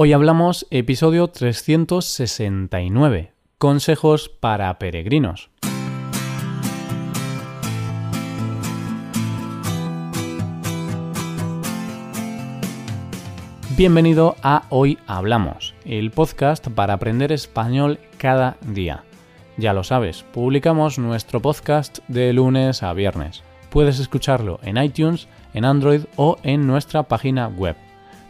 Hoy hablamos episodio 369, consejos para peregrinos. Bienvenido a Hoy Hablamos, el podcast para aprender español cada día. Ya lo sabes, publicamos nuestro podcast de lunes a viernes. Puedes escucharlo en iTunes, en Android o en nuestra página web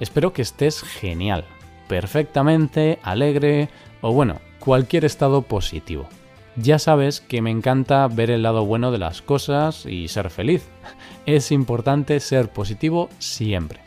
Espero que estés genial, perfectamente, alegre o bueno, cualquier estado positivo. Ya sabes que me encanta ver el lado bueno de las cosas y ser feliz. Es importante ser positivo siempre.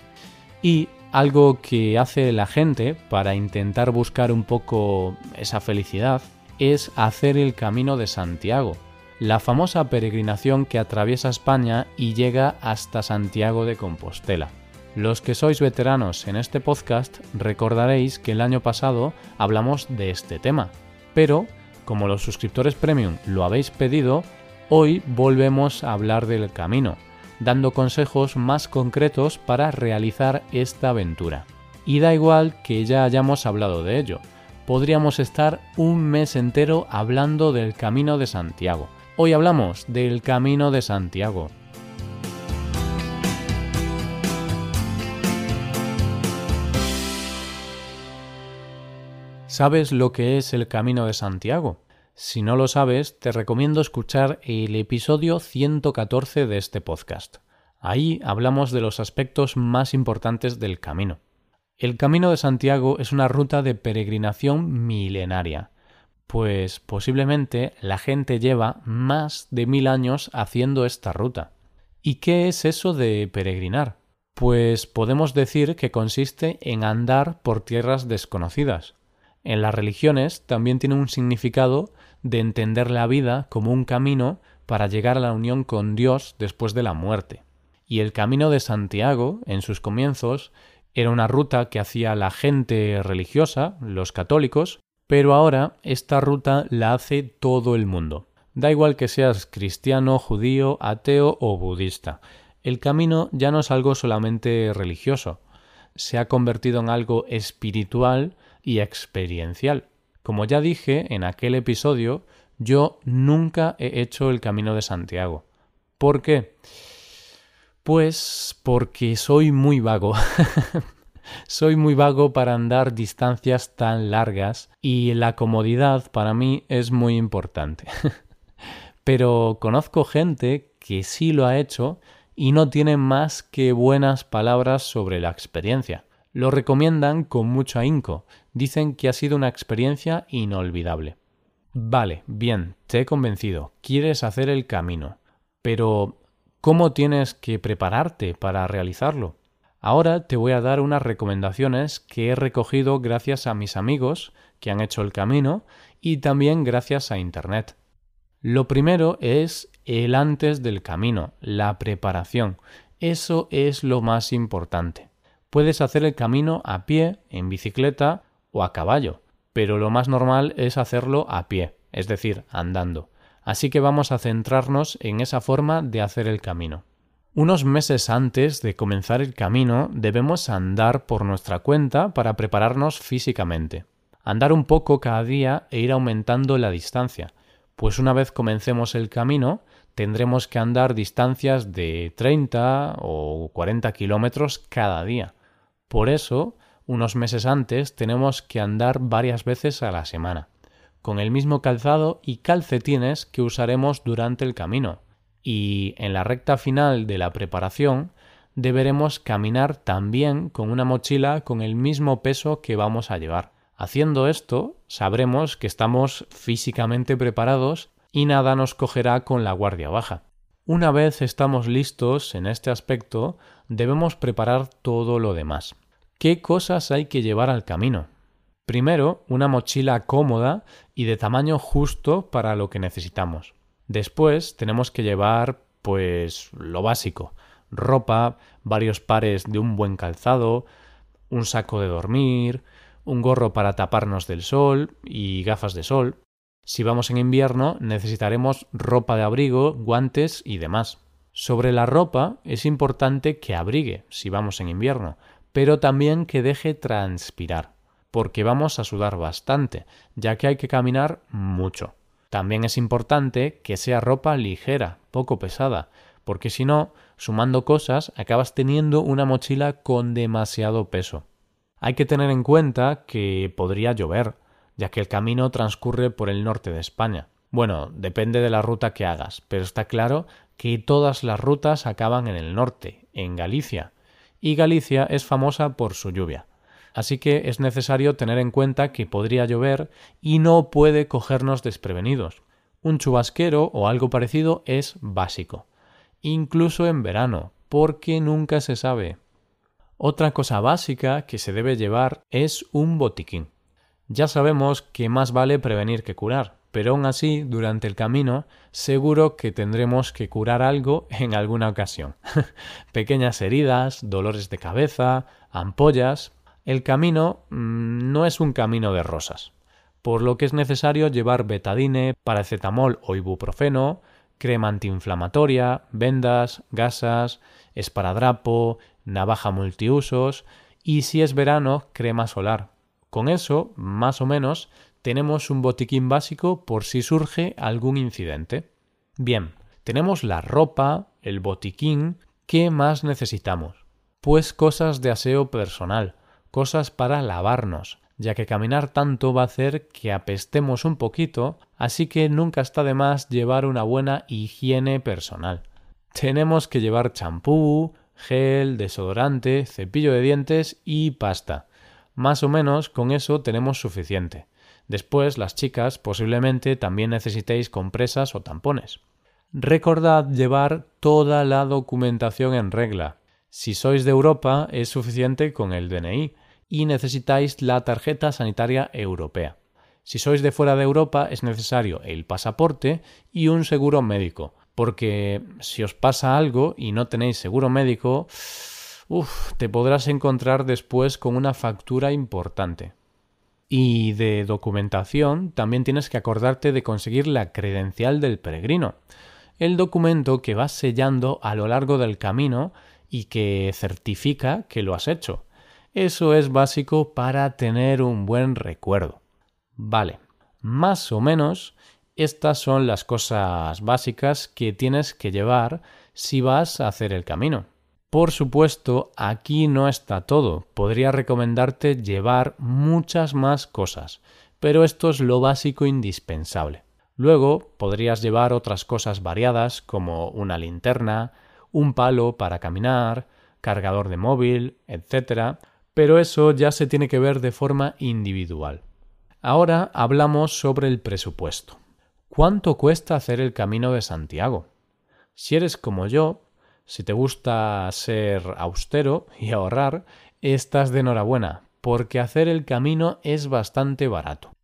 Y algo que hace la gente para intentar buscar un poco esa felicidad es hacer el Camino de Santiago, la famosa peregrinación que atraviesa España y llega hasta Santiago de Compostela. Los que sois veteranos en este podcast recordaréis que el año pasado hablamos de este tema, pero como los suscriptores premium lo habéis pedido, hoy volvemos a hablar del camino, dando consejos más concretos para realizar esta aventura. Y da igual que ya hayamos hablado de ello, podríamos estar un mes entero hablando del Camino de Santiago. Hoy hablamos del Camino de Santiago, ¿Sabes lo que es el Camino de Santiago? Si no lo sabes, te recomiendo escuchar el episodio 114 de este podcast. Ahí hablamos de los aspectos más importantes del camino. El Camino de Santiago es una ruta de peregrinación milenaria, pues posiblemente la gente lleva más de mil años haciendo esta ruta. ¿Y qué es eso de peregrinar? Pues podemos decir que consiste en andar por tierras desconocidas, en las religiones también tiene un significado de entender la vida como un camino para llegar a la unión con Dios después de la muerte. Y el camino de Santiago, en sus comienzos, era una ruta que hacía la gente religiosa, los católicos, pero ahora esta ruta la hace todo el mundo. Da igual que seas cristiano, judío, ateo o budista. El camino ya no es algo solamente religioso, se ha convertido en algo espiritual y experiencial. Como ya dije en aquel episodio, yo nunca he hecho el Camino de Santiago. ¿Por qué? Pues porque soy muy vago. soy muy vago para andar distancias tan largas y la comodidad para mí es muy importante. Pero conozco gente que sí lo ha hecho y no tiene más que buenas palabras sobre la experiencia. Lo recomiendan con mucho ahínco. Dicen que ha sido una experiencia inolvidable. Vale, bien, te he convencido. Quieres hacer el camino. Pero, ¿cómo tienes que prepararte para realizarlo? Ahora te voy a dar unas recomendaciones que he recogido gracias a mis amigos que han hecho el camino y también gracias a Internet. Lo primero es el antes del camino, la preparación. Eso es lo más importante. Puedes hacer el camino a pie, en bicicleta o a caballo, pero lo más normal es hacerlo a pie, es decir, andando. Así que vamos a centrarnos en esa forma de hacer el camino. Unos meses antes de comenzar el camino debemos andar por nuestra cuenta para prepararnos físicamente. Andar un poco cada día e ir aumentando la distancia, pues una vez comencemos el camino tendremos que andar distancias de 30 o 40 kilómetros cada día. Por eso, unos meses antes tenemos que andar varias veces a la semana, con el mismo calzado y calcetines que usaremos durante el camino. Y en la recta final de la preparación deberemos caminar también con una mochila con el mismo peso que vamos a llevar. Haciendo esto, sabremos que estamos físicamente preparados y nada nos cogerá con la guardia baja. Una vez estamos listos en este aspecto, debemos preparar todo lo demás. ¿Qué cosas hay que llevar al camino? Primero, una mochila cómoda y de tamaño justo para lo que necesitamos. Después tenemos que llevar, pues, lo básico. Ropa, varios pares de un buen calzado, un saco de dormir, un gorro para taparnos del sol y gafas de sol. Si vamos en invierno necesitaremos ropa de abrigo, guantes y demás. Sobre la ropa es importante que abrigue si vamos en invierno, pero también que deje transpirar, porque vamos a sudar bastante, ya que hay que caminar mucho. También es importante que sea ropa ligera, poco pesada, porque si no, sumando cosas, acabas teniendo una mochila con demasiado peso. Hay que tener en cuenta que podría llover, ya que el camino transcurre por el norte de España. Bueno, depende de la ruta que hagas, pero está claro que todas las rutas acaban en el norte, en Galicia, y Galicia es famosa por su lluvia. Así que es necesario tener en cuenta que podría llover y no puede cogernos desprevenidos. Un chubasquero o algo parecido es básico, incluso en verano, porque nunca se sabe. Otra cosa básica que se debe llevar es un botiquín. Ya sabemos que más vale prevenir que curar, pero aún así, durante el camino, seguro que tendremos que curar algo en alguna ocasión. Pequeñas heridas, dolores de cabeza, ampollas. El camino mm, no es un camino de rosas, por lo que es necesario llevar betadine, paracetamol o ibuprofeno, crema antiinflamatoria, vendas, gasas, esparadrapo, navaja multiusos y si es verano, crema solar. Con eso, más o menos, tenemos un botiquín básico por si surge algún incidente. Bien, tenemos la ropa, el botiquín, ¿qué más necesitamos? Pues cosas de aseo personal, cosas para lavarnos, ya que caminar tanto va a hacer que apestemos un poquito, así que nunca está de más llevar una buena higiene personal. Tenemos que llevar champú, gel, desodorante, cepillo de dientes y pasta. Más o menos con eso tenemos suficiente. Después, las chicas posiblemente también necesitéis compresas o tampones. Recordad llevar toda la documentación en regla. Si sois de Europa es suficiente con el DNI y necesitáis la tarjeta sanitaria europea. Si sois de fuera de Europa es necesario el pasaporte y un seguro médico, porque si os pasa algo y no tenéis seguro médico, te podrás encontrar después con una factura importante. Y de documentación también tienes que acordarte de conseguir la credencial del peregrino, el documento que vas sellando a lo largo del camino y que certifica que lo has hecho. Eso es básico para tener un buen recuerdo. Vale, más o menos estas son las cosas básicas que tienes que llevar si vas a hacer el camino. Por supuesto, aquí no está todo. Podría recomendarte llevar muchas más cosas, pero esto es lo básico indispensable. Luego podrías llevar otras cosas variadas como una linterna, un palo para caminar, cargador de móvil, etc. Pero eso ya se tiene que ver de forma individual. Ahora hablamos sobre el presupuesto. ¿Cuánto cuesta hacer el camino de Santiago? Si eres como yo, si te gusta ser austero y ahorrar, estás de enhorabuena, porque hacer el camino es bastante barato.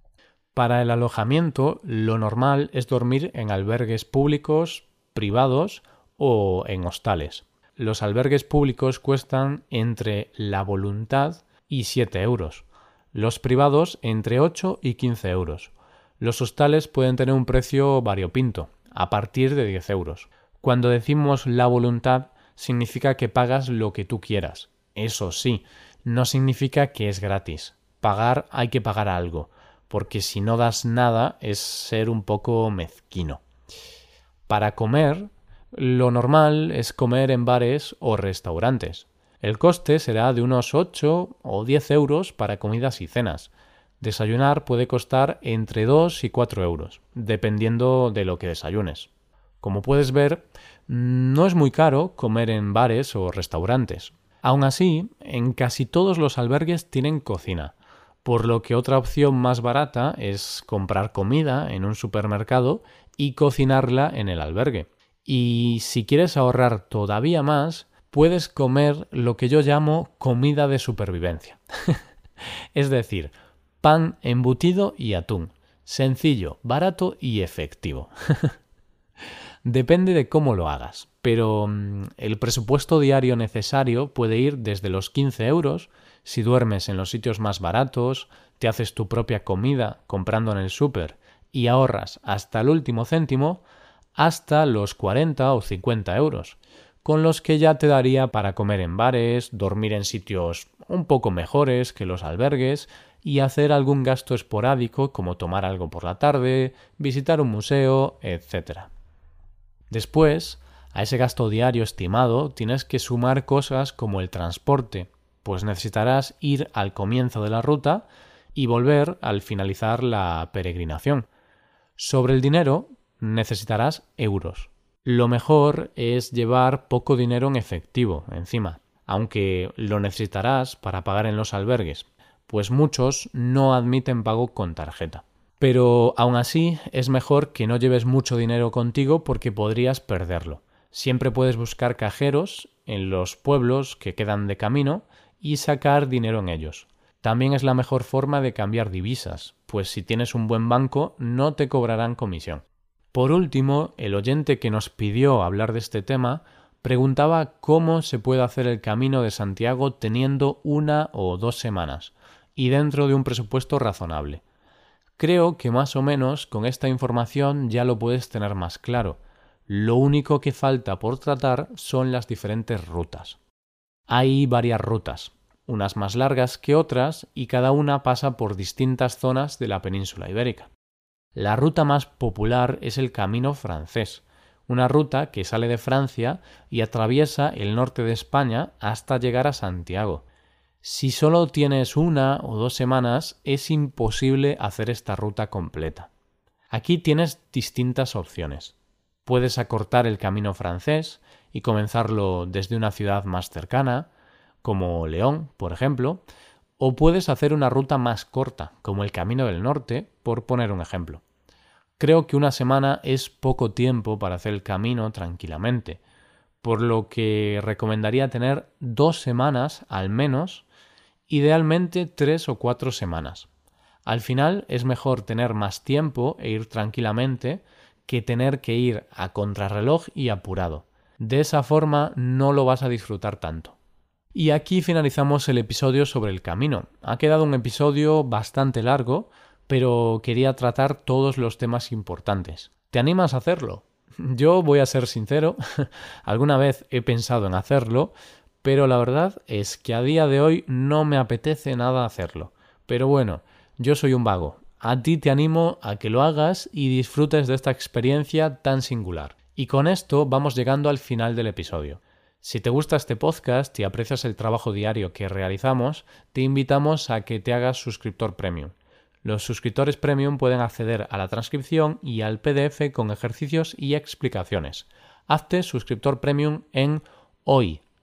Para el alojamiento, lo normal es dormir en albergues públicos, privados o en hostales. Los albergues públicos cuestan entre la voluntad y 7 euros, los privados entre 8 y 15 euros. Los hostales pueden tener un precio variopinto, a partir de 10 euros. Cuando decimos la voluntad, significa que pagas lo que tú quieras. Eso sí, no significa que es gratis. Pagar hay que pagar algo, porque si no das nada es ser un poco mezquino. Para comer, lo normal es comer en bares o restaurantes. El coste será de unos 8 o 10 euros para comidas y cenas. Desayunar puede costar entre 2 y 4 euros, dependiendo de lo que desayunes. Como puedes ver, no es muy caro comer en bares o restaurantes. Aún así, en casi todos los albergues tienen cocina, por lo que otra opción más barata es comprar comida en un supermercado y cocinarla en el albergue. Y si quieres ahorrar todavía más, puedes comer lo que yo llamo comida de supervivencia. es decir, pan, embutido y atún. Sencillo, barato y efectivo. Depende de cómo lo hagas, pero mm, el presupuesto diario necesario puede ir desde los 15 euros si duermes en los sitios más baratos, te haces tu propia comida comprando en el súper y ahorras hasta el último céntimo, hasta los 40 o 50 euros, con los que ya te daría para comer en bares, dormir en sitios un poco mejores que los albergues y hacer algún gasto esporádico como tomar algo por la tarde, visitar un museo, etc. Después, a ese gasto diario estimado tienes que sumar cosas como el transporte, pues necesitarás ir al comienzo de la ruta y volver al finalizar la peregrinación. Sobre el dinero necesitarás euros. Lo mejor es llevar poco dinero en efectivo encima, aunque lo necesitarás para pagar en los albergues, pues muchos no admiten pago con tarjeta. Pero aún así es mejor que no lleves mucho dinero contigo porque podrías perderlo. Siempre puedes buscar cajeros en los pueblos que quedan de camino y sacar dinero en ellos. También es la mejor forma de cambiar divisas, pues si tienes un buen banco no te cobrarán comisión. Por último, el oyente que nos pidió hablar de este tema preguntaba cómo se puede hacer el camino de Santiago teniendo una o dos semanas y dentro de un presupuesto razonable. Creo que más o menos con esta información ya lo puedes tener más claro. Lo único que falta por tratar son las diferentes rutas. Hay varias rutas, unas más largas que otras y cada una pasa por distintas zonas de la península ibérica. La ruta más popular es el Camino francés, una ruta que sale de Francia y atraviesa el norte de España hasta llegar a Santiago, si solo tienes una o dos semanas, es imposible hacer esta ruta completa. Aquí tienes distintas opciones. Puedes acortar el camino francés y comenzarlo desde una ciudad más cercana, como León, por ejemplo, o puedes hacer una ruta más corta, como el Camino del Norte, por poner un ejemplo. Creo que una semana es poco tiempo para hacer el camino tranquilamente, por lo que recomendaría tener dos semanas al menos idealmente tres o cuatro semanas. Al final es mejor tener más tiempo e ir tranquilamente que tener que ir a contrarreloj y apurado. De esa forma no lo vas a disfrutar tanto. Y aquí finalizamos el episodio sobre el camino. Ha quedado un episodio bastante largo, pero quería tratar todos los temas importantes. ¿Te animas a hacerlo? Yo voy a ser sincero, alguna vez he pensado en hacerlo, pero la verdad es que a día de hoy no me apetece nada hacerlo. Pero bueno, yo soy un vago. A ti te animo a que lo hagas y disfrutes de esta experiencia tan singular. Y con esto vamos llegando al final del episodio. Si te gusta este podcast y aprecias el trabajo diario que realizamos, te invitamos a que te hagas suscriptor premium. Los suscriptores premium pueden acceder a la transcripción y al PDF con ejercicios y explicaciones. Hazte suscriptor premium en hoy